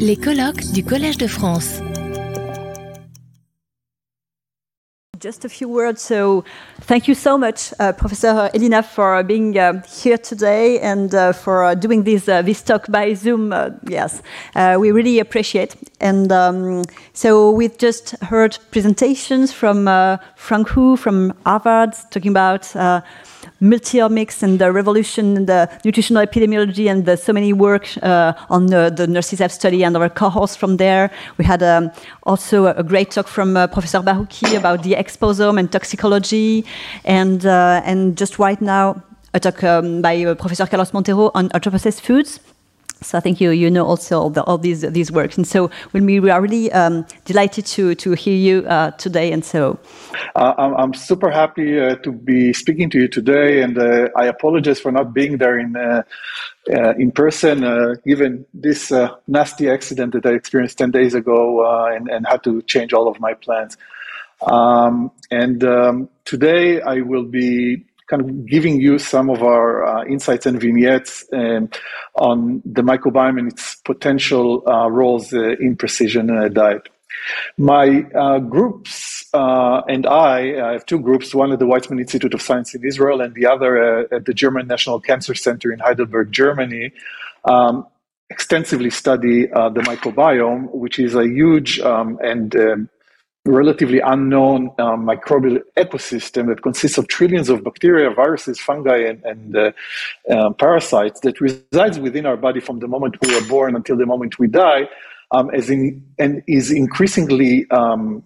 Les colloques du Collège de France. Just a few words. So, thank you so much, uh, Professor Elinav, for being uh, here today and uh, for uh, doing this uh, this talk by Zoom. Uh, yes, we really appreciate. And um, so, we've just heard presentations from Frank Hu from Harvard talking about multiomics and the revolution in the nutritional epidemiology and the, so many work uh, on the, the NRCSF study and our cohorts from there. We had um, also a, great talk from uh, Professor Barouki about the exposome and toxicology. And, uh, and just right now, a talk um, by uh, Professor Carlos Monteiro on ultra-processed foods. So I think you you know also all, the, all these these works, and so when we, we are really um, delighted to to hear you uh, today, and so uh, I'm, I'm super happy uh, to be speaking to you today, and uh, I apologize for not being there in uh, uh, in person, given this nasty accident that I experienced ten days ago, and and had to change all of my plans. Um, and um, today I will be kind of giving you some of our uh, insights and vignettes um, on the microbiome and its potential uh, roles uh, in precision uh, diet. My uh, groups uh, and I, I have two groups, one at the Weizmann Institute of Science in Israel and the other at the German National Cancer Center in Heidelberg, Germany. Um, extensively study uh, the microbiome, which is a huge um, and um, relatively unknown um, microbial ecosystem that consists of trillions of bacteria, viruses, fungi, and, and uh, uh, parasites that resides within our body from the moment we are born until the moment we die, um, as in, and is increasingly um,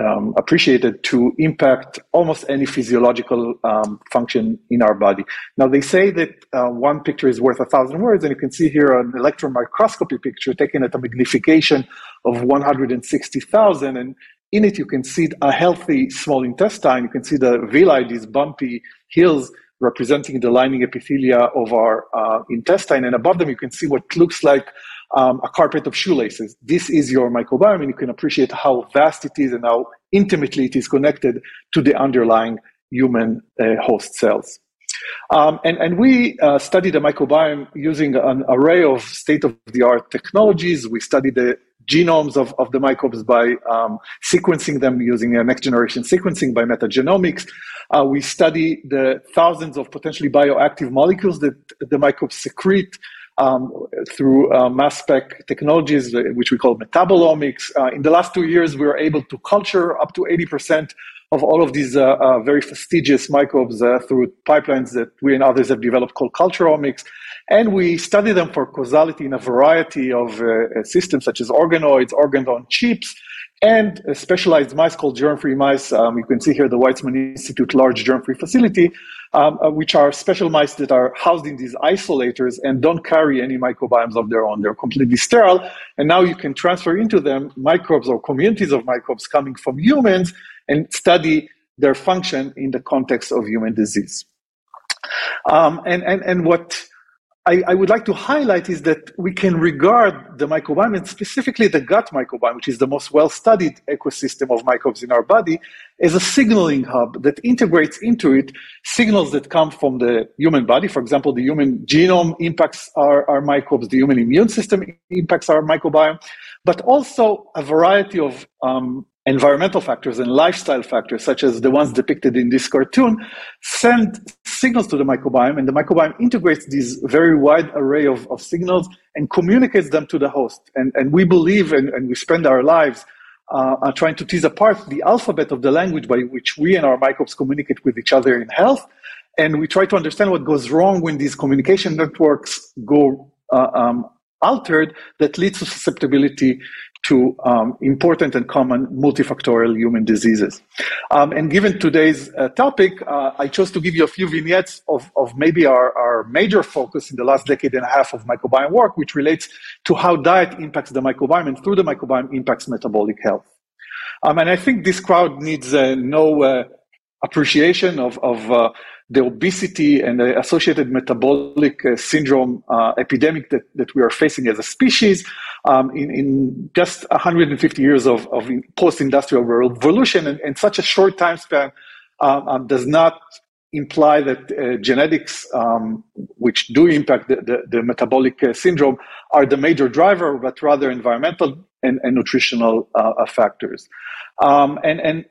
um, appreciated to impact almost any physiological um, function in our body. Now, they say that uh, one picture is worth a thousand words, and you can see here an electron microscopy picture taken at a magnification of 160,000. And in it, you can see a healthy small intestine. You can see the villi, these bumpy hills representing the lining epithelia of our uh, intestine. And above them, you can see what looks like um, a carpet of shoelaces. This is your microbiome, and you can appreciate how vast it is and how intimately it is connected to the underlying human uh, host cells. Um, and, and we uh, study the microbiome using an array of state of the art technologies. We study the genomes of, of the microbes by um, sequencing them using next generation sequencing by metagenomics. Uh, we study the thousands of potentially bioactive molecules that the microbes secrete um, through uh, mass spec technologies, uh, which we call metabolomics. Uh, in the last two years, we were able to culture up to 80% of all of these uh, very fastidious microbes through pipelines that we and others have developed called culturomics. And we study them for causality in a variety of systems, such as organoids, organ on chips, and specialized mice called germ-free mice. Um, you can see here the Weizmann Institute large germ-free facility, um, uh, which are special mice that are housed in these isolators and don't carry any microbiomes of their own. They're completely sterile. And now you can transfer into them microbes or communities of microbes coming from humans and study their function in the context of human disease. Um, and, and, and what I, I, would like to highlight is that we can regard the microbiome, and specifically the gut microbiome, which is the most well studied ecosystem of microbes in our body, as a signaling hub that integrates into it signals that come from the human body. For example, the human genome impacts our, our microbes, the human immune system impacts our microbiome, but also a variety of um, environmental factors and lifestyle factors, such as the ones depicted in this cartoon, send signals to the microbiome, and the microbiome integrates these very wide array of, of signals and communicates them to the host. And, and we believe and, and we spend our lives uh, trying to tease apart the alphabet of the language by which we and our microbes communicate with each other in health. And we try to understand what goes wrong when these communication networks go uh, um, altered that leads to susceptibility to um, important and common multifactorial human diseases. Um, and given today's uh, topic, uh, I chose to give you a few vignettes of, of maybe our, our major focus in the last decade and a half of microbiome work, which relates to how diet impacts the microbiome and through the microbiome impacts metabolic health. Um, and I think this crowd needs uh, no uh, appreciation of, of uh, the obesity and the associated metabolic uh, syndrome uh, epidemic that, that we are facing as a species um, in, in, just 150 years of, of post-industrial revolution and, and, such a short time span um, um, does not imply that uh, genetics, um, which do impact the, the, the metabolic uh, syndrome, are the major driver, but rather environmental and, and nutritional uh, factors. Um, and, and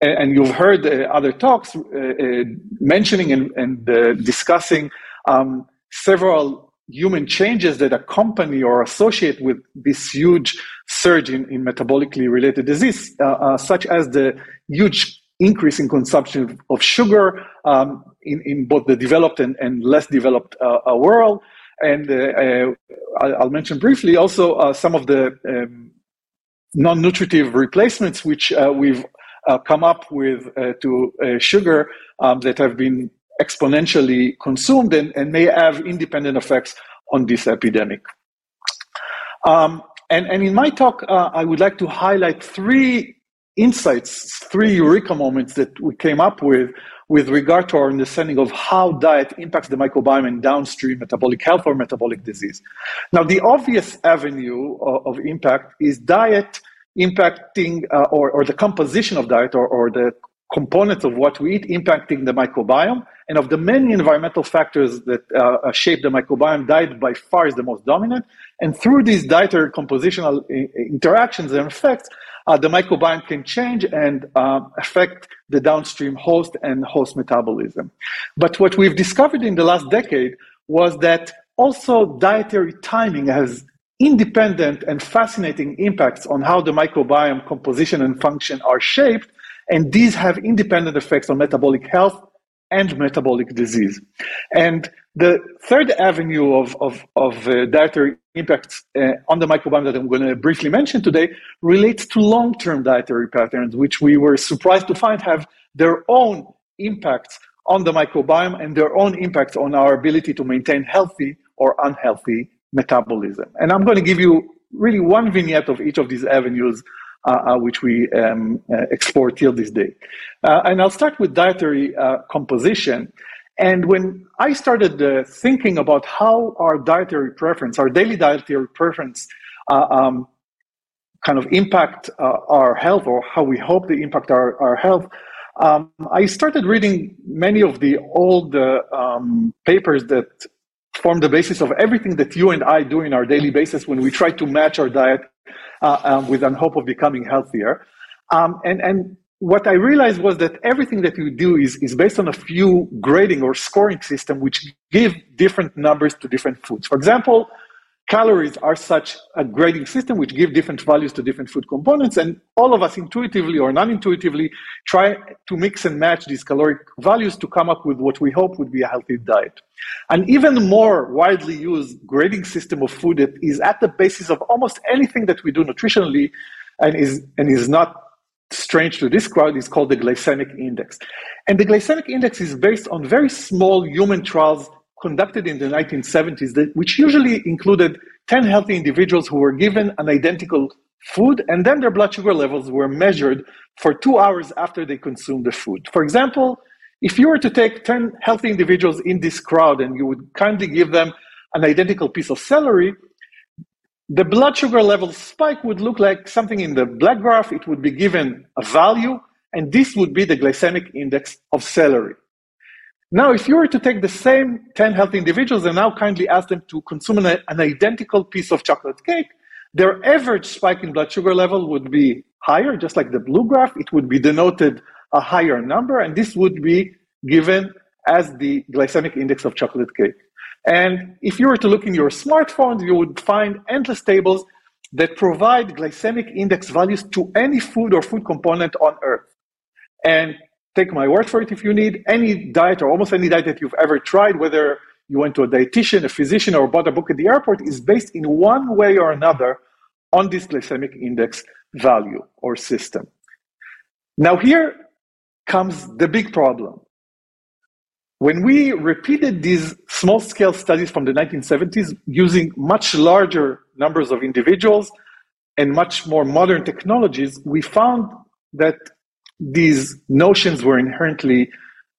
and you've heard uh, other talks uh, uh, mentioning and, and discussing um, several human changes that accompany or associate with this huge surge in, in metabolically related disease, such as the huge increase in consumption of sugar um, in, in both the developed and, and less developed uh, uh, world. And uh, I'll mention briefly also some of the um, non-nutritive replacements which we've come up with to sugar um, that have been exponentially consumed and, and, may have independent effects on this epidemic. Um, and, and, in my talk, uh, I would like to highlight three insights, three eureka moments that we came up with with regard to our understanding of how diet impacts the microbiome and downstream metabolic health or metabolic disease. Now, the obvious avenue of, of impact is diet impacting uh, or, or the composition of diet or, or the components of what we eat impacting the microbiome. And of the many environmental factors that uh, shape the microbiome, diet by far is the most dominant. And through these dietary compositional uh, interactions and effects, uh, the microbiome can change and uh, affect the downstream host and host metabolism. But what we've discovered in the last decade was that also dietary timing has independent and fascinating impacts on how the microbiome composition and function are shaped, and these have independent effects on metabolic health and metabolic disease. And the third avenue of, of, of uh, dietary impacts uh, on the microbiome that I'm going to briefly mention today relates to long term dietary patterns, which we were surprised to find have their own impacts on the microbiome and their own impacts on our ability to maintain healthy or unhealthy metabolism. And I'm going to give you really one vignette of each of these avenues uh, uh, which we um, uh, explore till this day. and I'll start with dietary composition. And when I started uh, thinking about how our dietary preference, our daily dietary preference, uh, um, kind of impact uh, our health or how we hope they impact our, our health, um, I started reading many of the old um, papers that form the basis of everything that you and I do in our daily basis when we try to match our diet uh, um, with the hope of becoming healthier. Um, and, and what I realized was that everything that you do is, is based on a few grading or scoring system which give different numbers to different foods. For example, calories are such a grading system which give different values to different food components and all of us intuitively or non-intuitively try to mix and match these caloric values to come up with what we hope would be a healthy diet. An even more widely used grading system of food that is at the basis of almost anything that we do nutritionally and is and is not strange to this crowd is called the glycemic index. And the glycemic index is based on very small human trials conducted in the 1970s, that, which usually included 10 healthy individuals who were given an identical food, and then their blood sugar levels were measured for two hours after they consumed the food. For example, if you were to take 10 healthy individuals in this crowd and you would kindly give them an identical piece of celery, the blood sugar level spike would look like something in the black graph. It would be given a value, and this would be the glycemic index of celery. Now, if you were to take the same 10 healthy individuals and now kindly ask them to consume an, an identical piece of chocolate cake, their average spike in blood sugar level would be higher, just like the blue graph. It would be denoted a higher number, and this would be given as the glycemic index of chocolate cake. And if you were to look in your smartphone, you would find endless tables that provide glycemic index values to any food or food component on Earth. And take my word for it if you need any diet or almost any diet that you've ever tried, whether you went to a dietitian, a physician, or bought a book at the airport, is based in one way or another on this glycemic index value or system. Now, here comes the big problem. When we repeated these small scale studies from the 1970s using much larger numbers of individuals and much more modern technologies, we found that these notions were inherently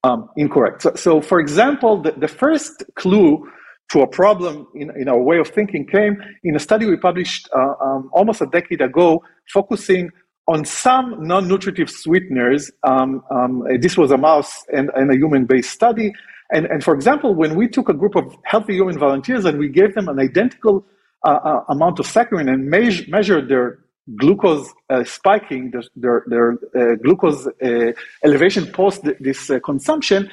um, incorrect. So, so, for example, the, the first clue to a problem in, in our way of thinking came in a study we published uh, um, almost a decade ago, focusing on some non-nutritive sweeteners. Um, um, this was a mouse and, and a human-based study. And, and for example, when we took a group of healthy human volunteers and we gave them an identical uh, uh, amount of saccharin and me- measured their glucose uh, spiking, their, their, their uh, glucose uh, elevation post this uh, consumption,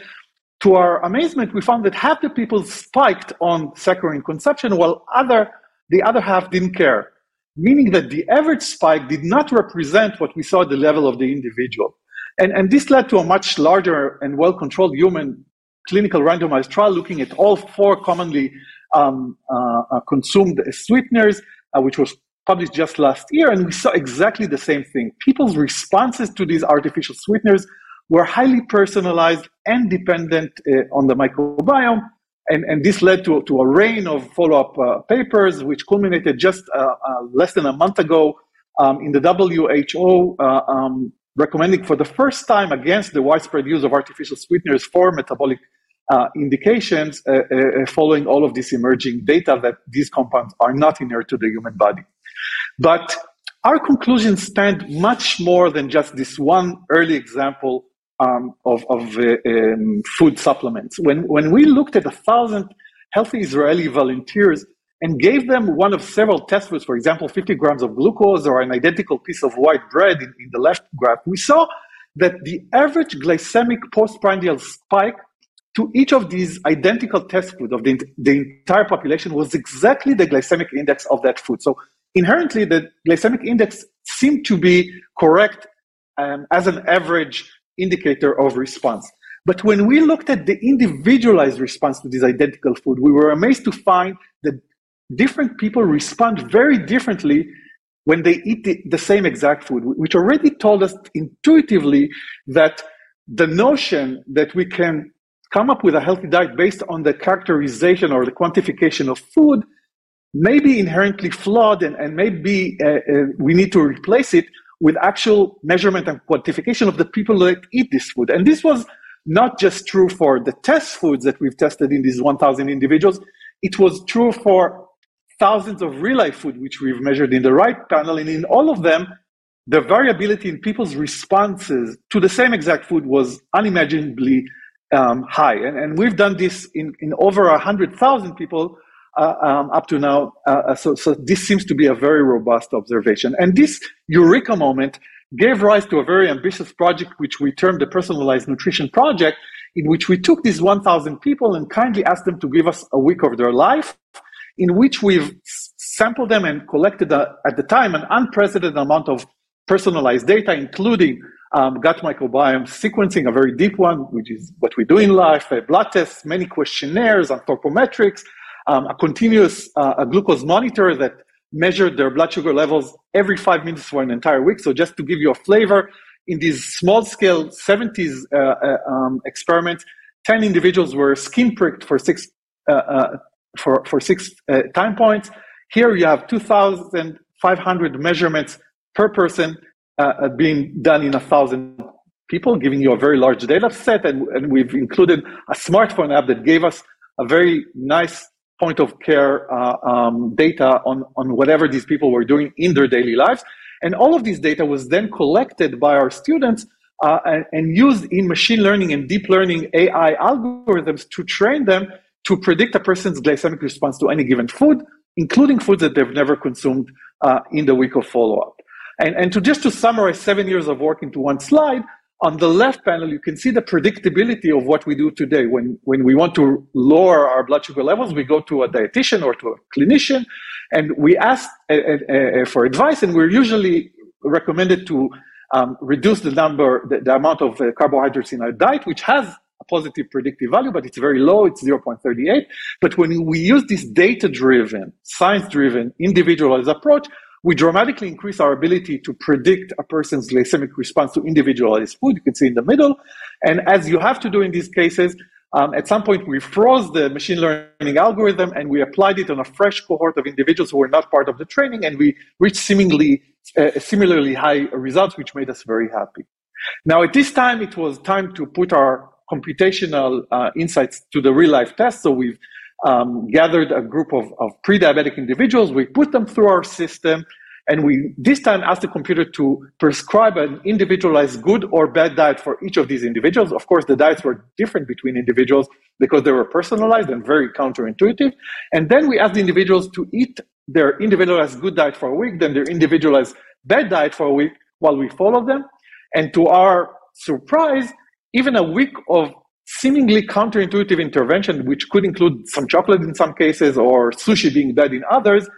to our amazement, we found that half the people spiked on saccharin consumption, while other the other half didn't care meaning that the average spike did not represent what we saw at the level of the individual. And, and this led to a much larger and well controlled human clinical randomized trial looking at all four commonly um, uh, uh, consumed sweeteners, which was published just last year. And we saw exactly the same thing. People's responses to these artificial sweeteners were highly personalized and dependent uh, on the microbiome and, and this led to, to a rain of follow-up uh, papers, which culminated just uh, uh, less than a month ago um, in the WHO uh, um, recommending for the first time against the widespread use of artificial sweeteners for metabolic uh, indications, following all of this emerging data that these compounds are not inert to the human body. But our conclusions stand much more than just this one early example um, of, of uh, um, food supplements. When, when we looked at a thousand healthy Israeli volunteers and gave them one of several test foods, for example, 50 grams of glucose or an identical piece of white bread in, in the left graph, we saw that the average glycemic postprandial spike to each of these identical test foods of the, the entire population was exactly the glycemic index of that food. So inherently, the glycemic index seemed to be correct um, as an average indicator of response. But when we looked at the individualized response to this identical food, we were amazed to find that different people respond very differently when they eat the, the, same exact food, which already told us intuitively that the notion that we can come up with a healthy diet based on the characterization or the quantification of food may be inherently flawed and, and maybe uh, uh, we need to replace it with actual measurement and quantification of the people that eat this food. And this was not just true for the test foods that we've tested in these 1,000 individuals, it was true for thousands of real life food, which we've measured in the right panel. And in all of them, the variability in people's responses to the same exact food was unimaginably um, high. And, and we've done this in, in over 100,000 people uh, um, up to now. Uh, uh, so, so this seems to be a very robust observation. And this eureka moment gave rise to a very ambitious project, which we termed the Personalized Nutrition Project, in which we took these 1,000 people and kindly asked them to give us a week of their life, in which we've sampled them and collected, a, at the time, an unprecedented amount of personalized data, including um, gut microbiome sequencing, a very deep one, which is what we do in life, blood tests, many questionnaires, anthropometrics, um, a continuous uh, a glucose monitor that measured their blood sugar levels every five minutes for an entire week. So just to give you a flavor, in these small scale 70s uh, uh, um, experiments, 10 individuals were skin pricked for six, uh, uh for, for six uh, time points. Here you have 2,500 measurements per person being done in a thousand people, giving you a very large data set. And, and we've included a smartphone app that gave us a very nice point of care uh, um, data on, on whatever these people were doing in their daily lives. And all of this data was then collected by our students uh, and, and, used in machine learning and deep learning AI algorithms to train them to predict a person's glycemic response to any given food, including foods that they've never consumed uh, in the week of follow up. And, and to just to summarize seven years of work into one slide, on the left panel, you can see the predictability of what we do today. When, when we want to lower our blood sugar levels, we go to a dietitian or to a clinician and we ask uh, uh, uh, for advice, and we're usually recommended to um, reduce the number, the, the amount of uh, carbohydrates in our diet, which has a positive predictive value, but it's very low, it's 0.38. But when we use this data driven, science driven, individualized approach, we dramatically increase our ability to predict a person's glycemic response to individualized food. You can see in the middle. And as you have to do in these cases, um, at some point we froze the machine learning algorithm and we applied it on a fresh cohort of individuals who were not part of the training, and we reached seemingly uh, similarly high results, which made us very happy. Now, at this time, it was time to put our computational uh, insights to the real life test. So we've um, gathered a group of, of pre-diabetic individuals. We put them through our system And we this time asked the computer to prescribe an individualized good or bad diet for each of these individuals. Of course, the diets were different between individuals because they were personalized and very counterintuitive. And then we asked the individuals to eat their individualized good diet for a week, then their individualized bad diet for a week while we followed them. And to our surprise, even a week of seemingly counterintuitive intervention, which could include some chocolate in some cases or sushi being bad in others,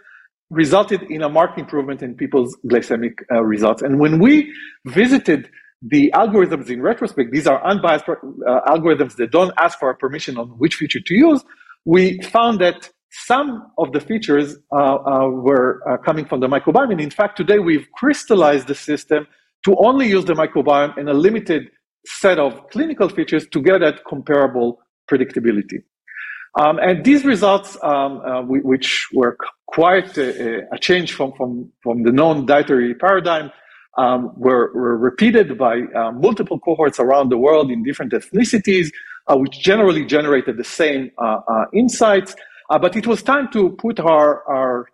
resulted in a marked improvement in people's glycemic uh, results. And when we visited the algorithms in retrospect, these are unbiased uh, algorithms that don't ask for permission on which feature to use, we found that some of the features uh, uh were uh, coming from the microbiome. And in fact, today we've crystallized the system to only use the microbiome in a limited set of clinical features to get at comparable predictability. Um, and these results, um, uh, which were quite a, a, change from, from, from the known dietary paradigm, um, were, were, repeated by uh, multiple cohorts around the world in different ethnicities, uh, which generally generated the same uh, uh, insights. Uh, but it was time to put our, our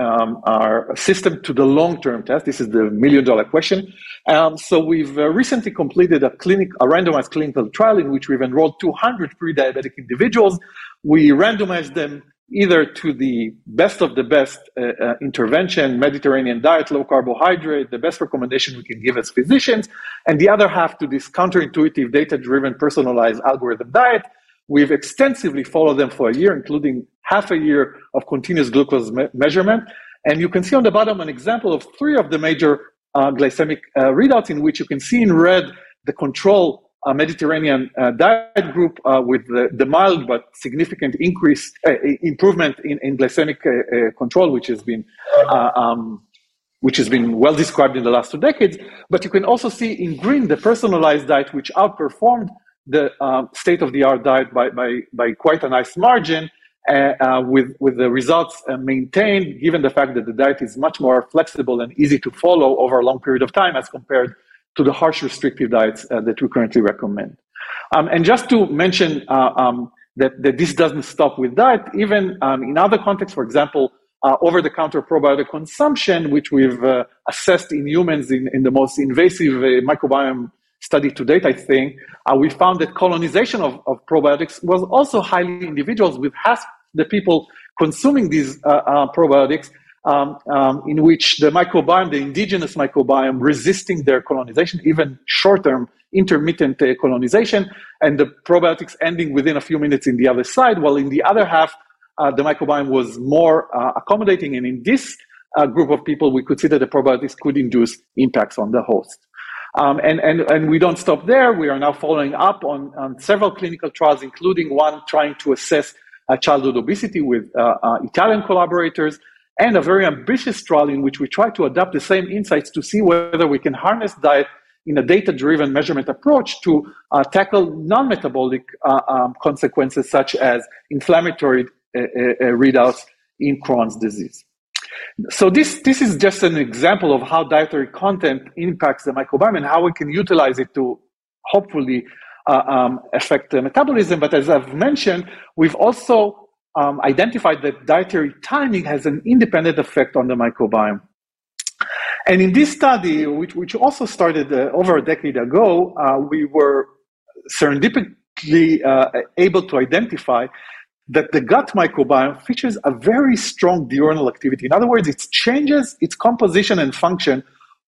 um, our system to the long-term test. This is the million-dollar question. Um, so we've uh, recently completed a clinic, a randomized clinical trial in which we've enrolled 200 pre-diabetic individuals. We randomized them either to the best of the best uh, uh, intervention, Mediterranean diet, low carbohydrate, the best recommendation we can give as physicians, and the other half to this counterintuitive, data-driven, personalized algorithm diet. We've extensively followed them for a year, including half a year of continuous glucose me- measurement. And you can see on the bottom an example of three of the major uh, glycemic uh, readouts in which you can see in red the control uh, Mediterranean uh, diet group uh, with the, the, mild but significant increase, uh, improvement in, in glycemic control, which has been um, which has been well described in the last two decades. But you can also see in green the personalized diet, which outperformed the um, state-of-the-art diet by, by, by quite a nice margin, uh, uh, with, with the results uh, maintained, given the fact that the diet is much more flexible and easy to follow over a long period of time as compared to the harsh restrictive diets uh, that we currently recommend. Um, and just to mention uh, um, that, that this doesn't stop with diet, even um, in other contexts, for example, uh, over-the-counter probiotic consumption, which we've assessed in humans in, in the most invasive microbiome study to date, I think, uh, we found that colonization of, of probiotics was also highly individuals with half the people consuming these uh, uh, probiotics um, um, in which the microbiome, the indigenous microbiome, resisting their colonization, even short-term intermittent uh, colonization, and the probiotics ending within a few minutes in the other side, while in the other half, uh, the microbiome was more uh, accommodating. And in this uh, group of people, we could see that the probiotics could induce impacts on the host. Um, and, and, and we don't stop there. We are now following up on, on several clinical trials, including one trying to assess uh, childhood obesity with uh, uh, Italian collaborators, and a very ambitious trial in which we try to adapt the same insights to see whether we can harness diet in a data-driven measurement approach to uh, tackle non-metabolic uh, um, consequences such as inflammatory uh, readouts in Crohn's disease. So this, this is just an example of how dietary content impacts the microbiome and how we can utilize it to hopefully uh, um, affect the metabolism. But as I've mentioned, we've also um, identified that dietary timing has an independent effect on the microbiome. And in this study, which, which also started uh, over a decade ago, uh, we were serendipitously uh, able to identify that the gut microbiome features a very strong diurnal activity. In other words, it changes its composition and function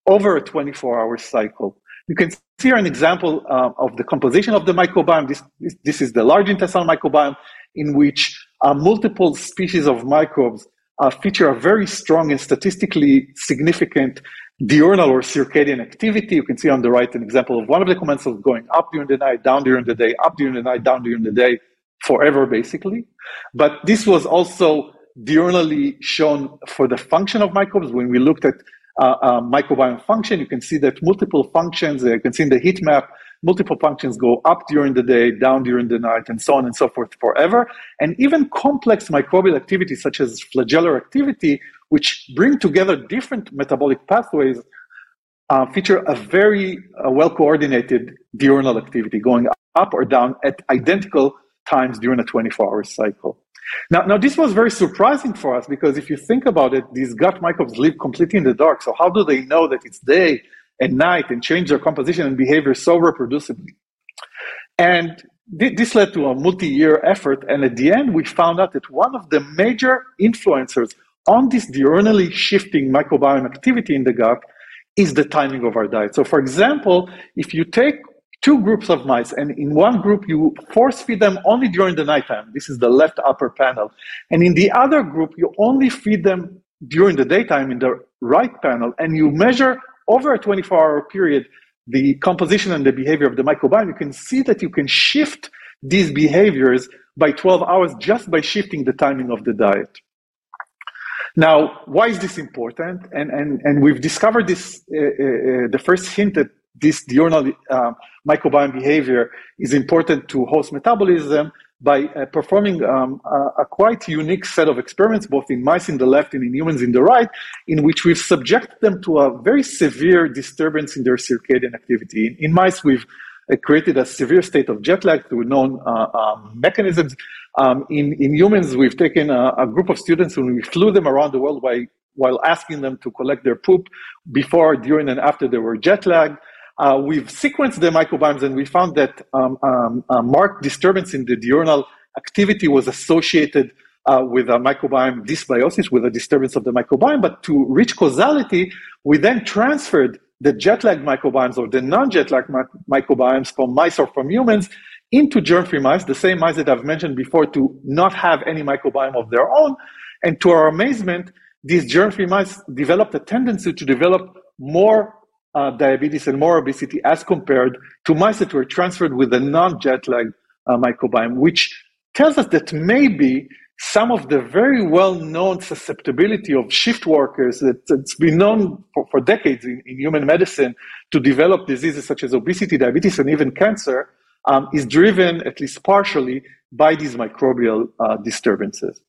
over a 24 hour cycle. You can see here an example uh, of the composition of the microbiome. This, this, this, is the large intestinal microbiome in which uh, multiple species of microbes uh, feature a very strong and statistically significant diurnal or circadian activity. You can see on the right an example of one of the commensals going up during the night, down during the day, up during the night, down during the day, forever, basically. But this was also diurnally shown for the function of microbes. When we looked at uh, uh, microbiome function, you can see that multiple functions, uh, you can see in the heat map, multiple functions go up during the day, down during the night, and so on and so forth forever. And even complex microbial activities such as flagellar activity, which bring together different metabolic pathways, uh, feature a very uh, well coordinated diurnal activity going up or down at identical times during a 24 hour cycle. Now, now this was very surprising for us because if you think about it, these gut microbes live completely in the dark. So how do they know that it's day and night and change their composition and behavior so reproducibly? And th- this led to a multi-year effort. And at the end, we found out that one of the major influencers on this diurnally shifting microbiome activity in the gut is the timing of our diet. So, for example, if you take two groups of mice, and in one group you force feed them only during the nighttime. This is the left upper panel. And in the other group, you only feed them during the daytime in the right panel, and you measure over a 24 hour period the composition and the behavior of the microbiome. You can see that you can shift these behaviors by 12 hours just by shifting the timing of the diet. Now, why is this important? And, and, and we've discovered this, uh, uh, uh the first hint that this diurnal uh, microbiome behavior is important to host metabolism by uh, performing um, a, a, quite unique set of experiments, both in mice in the left and in humans in the right, in which we've subjected them to a very severe disturbance in their circadian activity. In, in mice, we've uh, created a severe state of jet lag through known uh, um, mechanisms. Um, in, in humans, we've taken a, a, group of students and we flew them around the world by, while asking them to collect their poop before, during, and after they were jet lagged. Uh, we've sequenced the microbiomes and we found that um, um, a marked disturbance in the diurnal activity was associated uh, with a microbiome dysbiosis, with a disturbance of the microbiome. But to reach causality, we then transferred the jet lag microbiomes or the non jet lag microbiomes from mice or from humans into germ free mice, the same mice that I've mentioned before, to not have any microbiome of their own. And to our amazement, these germ free mice developed a tendency to develop more uh, diabetes and more obesity as compared to mice that were transferred with a non jet lag uh, microbiome, which tells us that maybe some of the very well known susceptibility of shift workers that, has been known for, for decades in, in, human medicine to develop diseases such as obesity, diabetes, and even cancer um, is driven, at least partially, by these microbial uh, disturbances.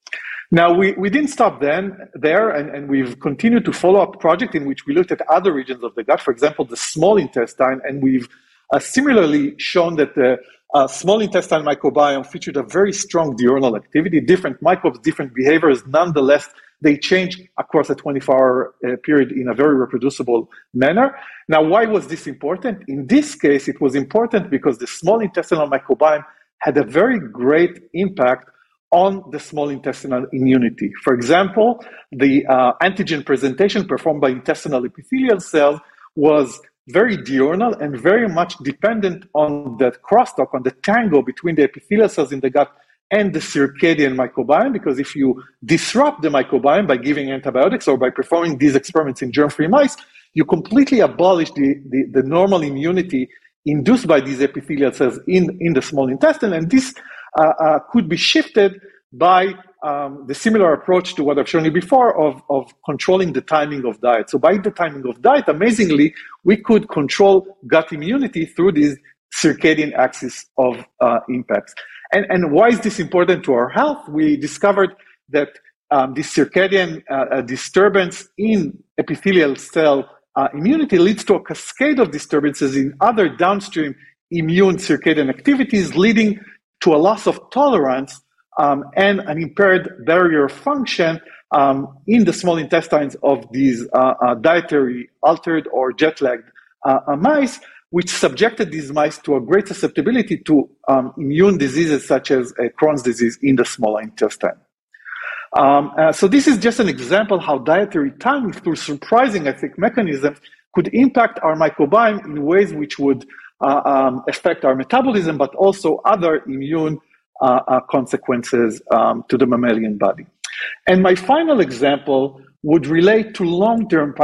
Now, we, we didn't stop then there, and, and we've continued to follow up project in which we looked at other regions of the gut, for example, the small intestine, and we've uh, similarly shown that the uh, small intestine microbiome featured a very strong diurnal activity, different microbes, different behaviors. Nonetheless, they change across a 24 hour uh, period in a very reproducible manner. Now, why was this important? In this case, it was important because the small intestinal microbiome had a very great impact on the small intestinal immunity. For example, the uh, antigen presentation performed by intestinal epithelial cells was very diurnal and very much dependent on that crosstalk, on the tango between the epithelial cells in the gut and the circadian microbiome. Because if you disrupt the microbiome by giving antibiotics or by performing these experiments in germ free mice, you completely abolish the, the, the normal immunity induced by these epithelial cells in, in the small intestine. And this uh, uh, could be shifted by um, the similar approach to what I've shown you before of, of controlling the timing of diet. So by the timing of diet, amazingly, we could control gut immunity through these circadian axis of uh, impacts. And, and why is this important to our health? We discovered that um, this circadian uh, disturbance in epithelial cell uh, immunity leads to a cascade of disturbances in other downstream immune circadian activities, leading to a loss of tolerance um, and an impaired barrier function um, in the small intestines of these uh, uh, dietary altered or jet lagged uh, uh, mice, which subjected these mice to a great susceptibility to um, immune diseases such as uh, Crohn's disease in the small intestine. Um, uh, so this is just an example how dietary timing through surprising, I think, mechanisms could impact our microbiome in ways which would um, affect our metabolism, but also other immune uh, uh, consequences um, to the mammalian body. And my final example would relate to long-term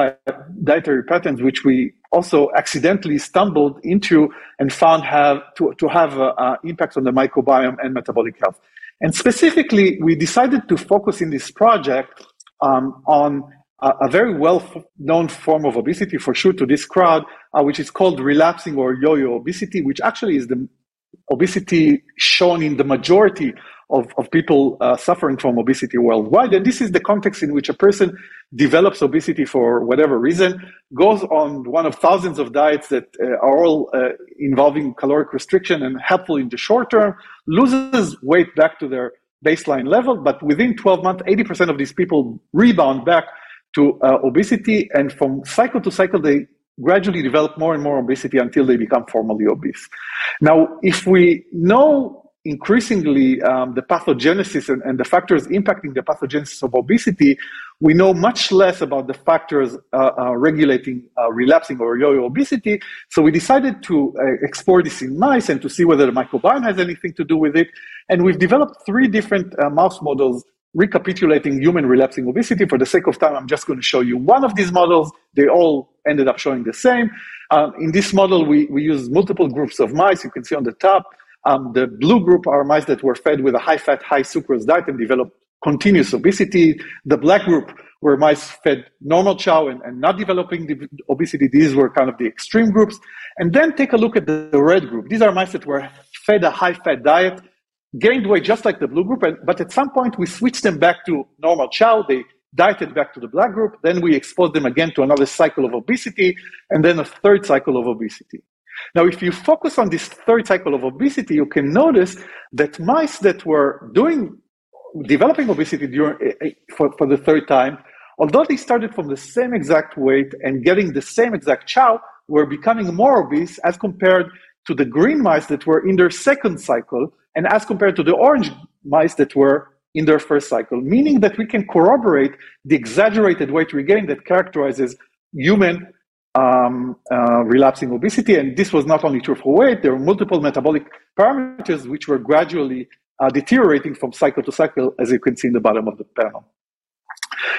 dietary patterns, which we also accidentally stumbled into and found have to, to have uh, uh, impacts on the microbiome and metabolic health. And specifically, we decided to focus in this project um, on a, a, very well-known form of obesity, for sure, to this crowd, uh, which is called relapsing or yo-yo obesity, which actually is the obesity shown in the majority of, of people uh, suffering from obesity worldwide. And this is the context in which a person develops obesity for whatever reason, goes on one of thousands of diets that uh, are all uh, involving caloric restriction and helpful in the short term, loses weight back to their baseline level, but within 12 months, 80% of these people rebound back to uh, obesity, and from cycle to cycle, they gradually develop more and more obesity until they become formally obese. Now, if we know increasingly um, the pathogenesis and, and, the factors impacting the pathogenesis of obesity, we know much less about the factors uh, uh, regulating uh, relapsing or yo-yo obesity. So we decided to uh, explore this in mice and to see whether the microbiome has anything to do with it. And we've developed three different uh, mouse models recapitulating human relapsing obesity. For the sake of time, I'm just going to show you one of these models. They all ended up showing the same. Um, in this model, we, we use multiple groups of mice. You can see on the top, um, the blue group are mice that were fed with a high fat, high sucrose diet and developed continuous obesity. The black group were mice fed normal chow and, and not developing the obesity. These were kind of the extreme groups. And then take a look at the, the red group. These are mice that were fed a high fat diet, gained weight just like the blue group, and, but at some point we switched them back to normal chow. They dieted back to the black group. Then we exposed them again to another cycle of obesity, and then a third cycle of obesity. Now, if you focus on this third cycle of obesity, you can notice that mice that were doing developing obesity during, eh, eh, for, for the third time, although they started from the same exact weight and getting the same exact chow, were becoming more obese as compared to the green mice that were in their second cycle, and as compared to the orange mice that were in their first cycle, meaning that we can corroborate the exaggerated weight regain that characterizes human um, uh, relapsing obesity. And this was not only true for weight, there were multiple metabolic parameters which were gradually uh, deteriorating from cycle to cycle, as you can see in the bottom of the panel.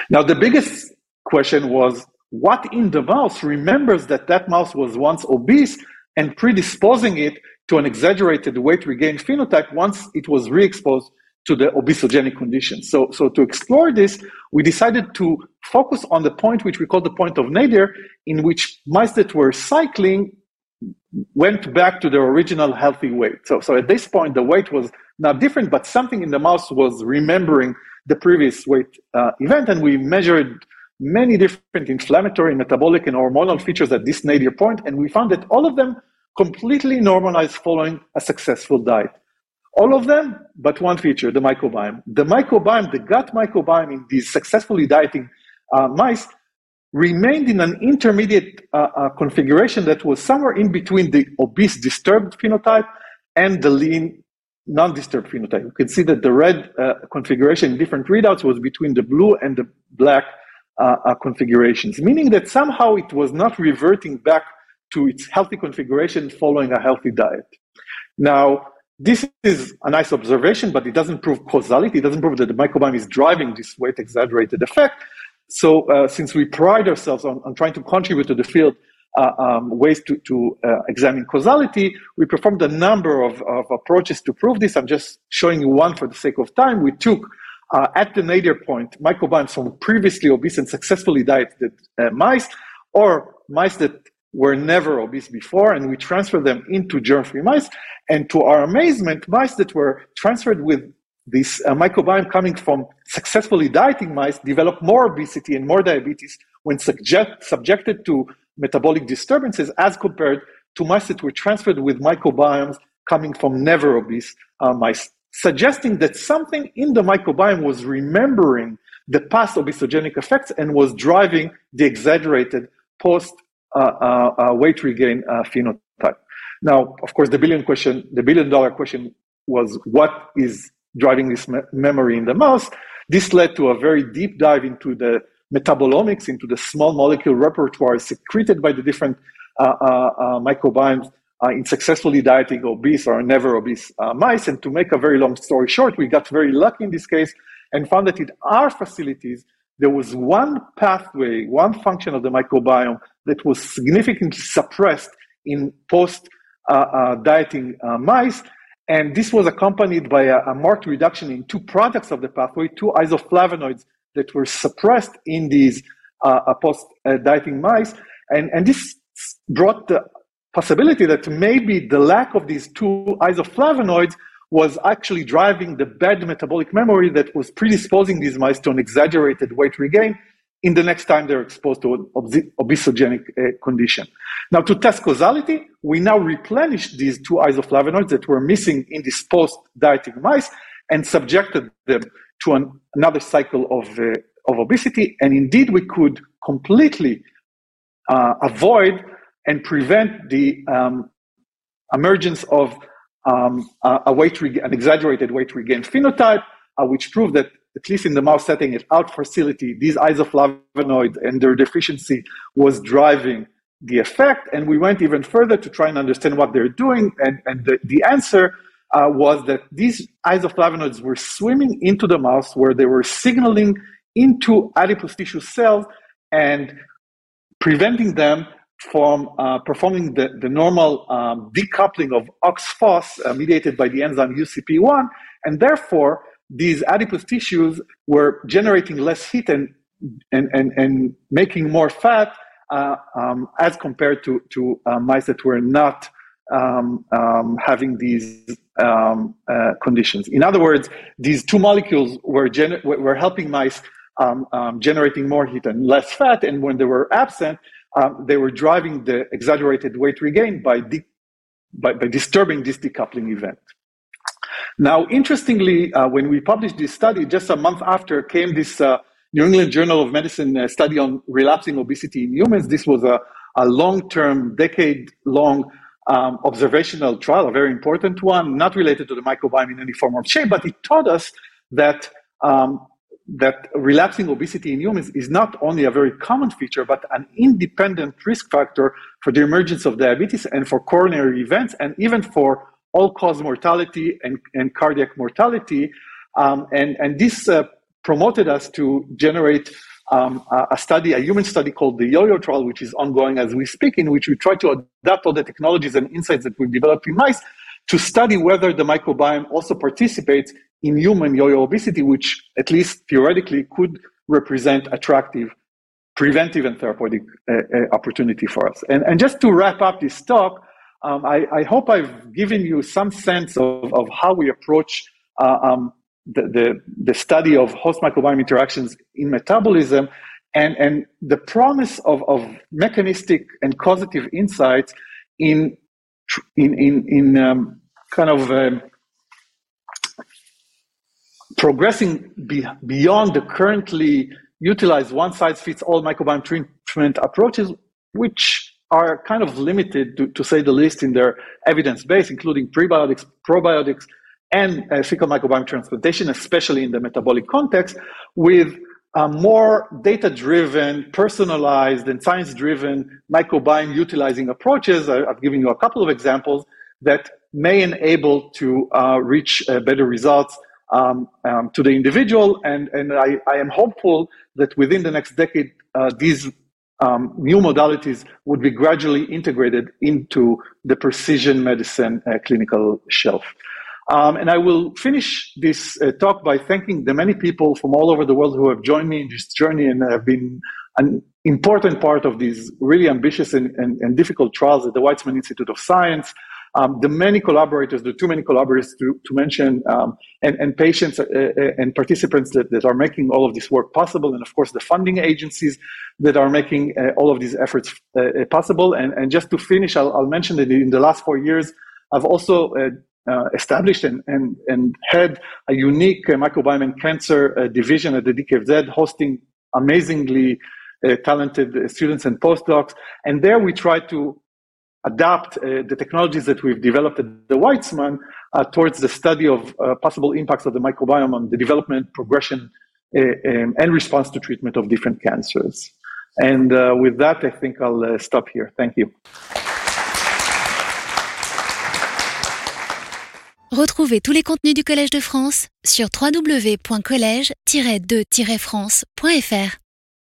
Now, the biggest question was what in the mouse remembers that that mouse was once obese and predisposing it to an exaggerated weight regain phenotype once it was re-exposed to the obesogenic condition. So, so to explore this, we decided to focus on the point which we call the point of nadir, in which mice that were cycling went back to their original healthy weight. So, so at this point, the weight was not different, but something in the mouse was remembering the previous weight uh, event, and we measured many different inflammatory, metabolic, and hormonal features at this nadir point, and we found that all of them completely normalized following a successful diet. All of them, but one feature, the microbiome. The microbiome, the gut microbiome in these successfully dieting uh, mice remained in an intermediate uh, uh, configuration that was somewhere in between the obese disturbed phenotype and the lean non-disturbed phenotype. You can see that the red uh, configuration in different readouts was between the blue and the black uh, uh, configurations, meaning that somehow it was not reverting back to its healthy configuration following a healthy diet. Now, this is a nice observation, but it doesn't prove causality. It doesn't prove that the microbiome is driving this weight exaggerated effect. So, uh, since we pride ourselves on, on, trying to contribute to the field uh, um, ways to, to uh, examine causality, we performed a number of, of, approaches to prove this. I'm just showing you one for the sake of time. We took uh, at the nadir point microbiomes from previously obese and successfully dieted uh, mice, or mice that were never obese before, and we transferred them into germ-free mice. And to our amazement, mice that were transferred with this uh, microbiome coming from successfully dieting mice developed more obesity and more diabetes when subject, subjected to metabolic disturbances as compared to mice that were transferred with microbiomes coming from never obese uh, mice, suggesting that something in the microbiome was remembering the past obesogenic effects and was driving the exaggerated post uh, uh, uh, weight regain phenotype. Now, of course, the billion question, the billion dollar question was what is driving this me- memory in the mouse? This led to a very deep dive into the metabolomics, into the small molecule repertoire secreted by the different uh, uh, uh, microbiomes in successfully dieting obese or never obese mice. And to make a very long story short, we got very lucky in this case and found that in our facilities, there was one pathway, one function of the microbiome that was significantly suppressed in post uh, uh, dieting uh, mice. And this was accompanied by a, a, marked reduction in two products of the pathway, two isoflavonoids that were suppressed in these uh, uh, post dieting mice. And, and this brought the possibility that maybe the lack of these two isoflavonoids was actually driving the bad metabolic memory that was predisposing these mice to an exaggerated weight regain in the next time they're exposed to an obesogenic uh, condition. Now, to test causality, we now replenish these two isoflavonoids that were missing in these post-dieting mice, and subjected them to an, another cycle of, uh, of obesity. And indeed, we could completely uh, avoid and prevent the um, emergence of um, a weight reg- an exaggerated weight regain phenotype, uh, which proved that at least in the mouse setting at out facility, these isoflavonoids and their deficiency was driving the effect. And we went even further to try and understand what they're doing. And, and the, the answer uh, was that these isoflavonoids were swimming into the mouse where they were signaling into adipose tissue cells and preventing them from uh, performing the, the normal um, decoupling of OXPHOS uh, mediated by the enzyme UCP1. And therefore, these adipose tissues were generating less heat and, and, and, and making more fat uh, um, as compared to, to uh, mice that were not um, um, having these um, uh, conditions. In other words, these two molecules were, gener- were helping mice um, um, generating more heat and less fat, and when they were absent, um, they were driving the exaggerated weight regain by, de- by, by, disturbing this decoupling event. Now, interestingly, uh, when we published this study, just a month after came this uh, New England Journal of Medicine uh, study on relapsing obesity in humans. This was a, a long term, decade long um, observational trial, a very important one, not related to the microbiome in any form or shape, but it taught us that um, that relapsing obesity in humans is not only a very common feature, but an independent risk factor for the emergence of diabetes and for coronary events, and even for all-cause mortality and, and cardiac mortality. Um, and, and this uh, promoted us to generate um, a study, a human study called the Yo-Yo trial, which is ongoing as we speak, in which we try to adapt all the technologies and insights that we've developed in mice to study whether the microbiome also participates in human yo-yo obesity, which at least theoretically could represent attractive preventive and therapeutic uh, uh, opportunity for us. And, and just to wrap up this talk, um, I, I, hope I've given you some sense of, of how we approach uh, um, the, the, the, study of host microbiome interactions in metabolism and, and the promise of, of mechanistic and causative insights in, in, in, in um, kind of um, progressing be, beyond the currently utilized one size fits all microbiome treatment approaches, which are kind of limited, to, to say the least, in their evidence base, including prebiotics, probiotics, and uh, fecal microbiome transplantation, especially in the metabolic context, with uh, more data driven, personalized, and science driven microbiome utilizing approaches. I, have given you a couple of examples that may enable to uh, reach uh, better results um, um, to the individual. And, and I, I, am hopeful that within the next decade, uh, these um, new modalities would be gradually integrated into the precision medicine uh, clinical shelf. Um, and I will finish this uh, talk by thanking the many people from all over the world who have joined me in this journey and have been an important part of these really ambitious and, and, and difficult trials at the Weizmann Institute of Science. Um, the many collaborators, the too many collaborators to, to mention, um, and, and, patients uh, uh, and participants that, that, are making all of this work possible, and of course the funding agencies that are making uh, all of these efforts uh, uh possible. And, and, just to finish, I'll, I'll, mention that in the last four years, I've also uh, established and, and, and had a unique microbiome and cancer division at the DKFZ, hosting amazingly talented students and postdocs. And there we try to adapt uh, the technologies that we've developed at the Weizmann uh, towards the study of uh, possible impacts of the microbiome on the development, progression, um, and response to treatment of different cancers. And with that, I think I'll stop here. Thank you. Retrouvez tous les contenus du Collège de France sur www.college-de-france.fr.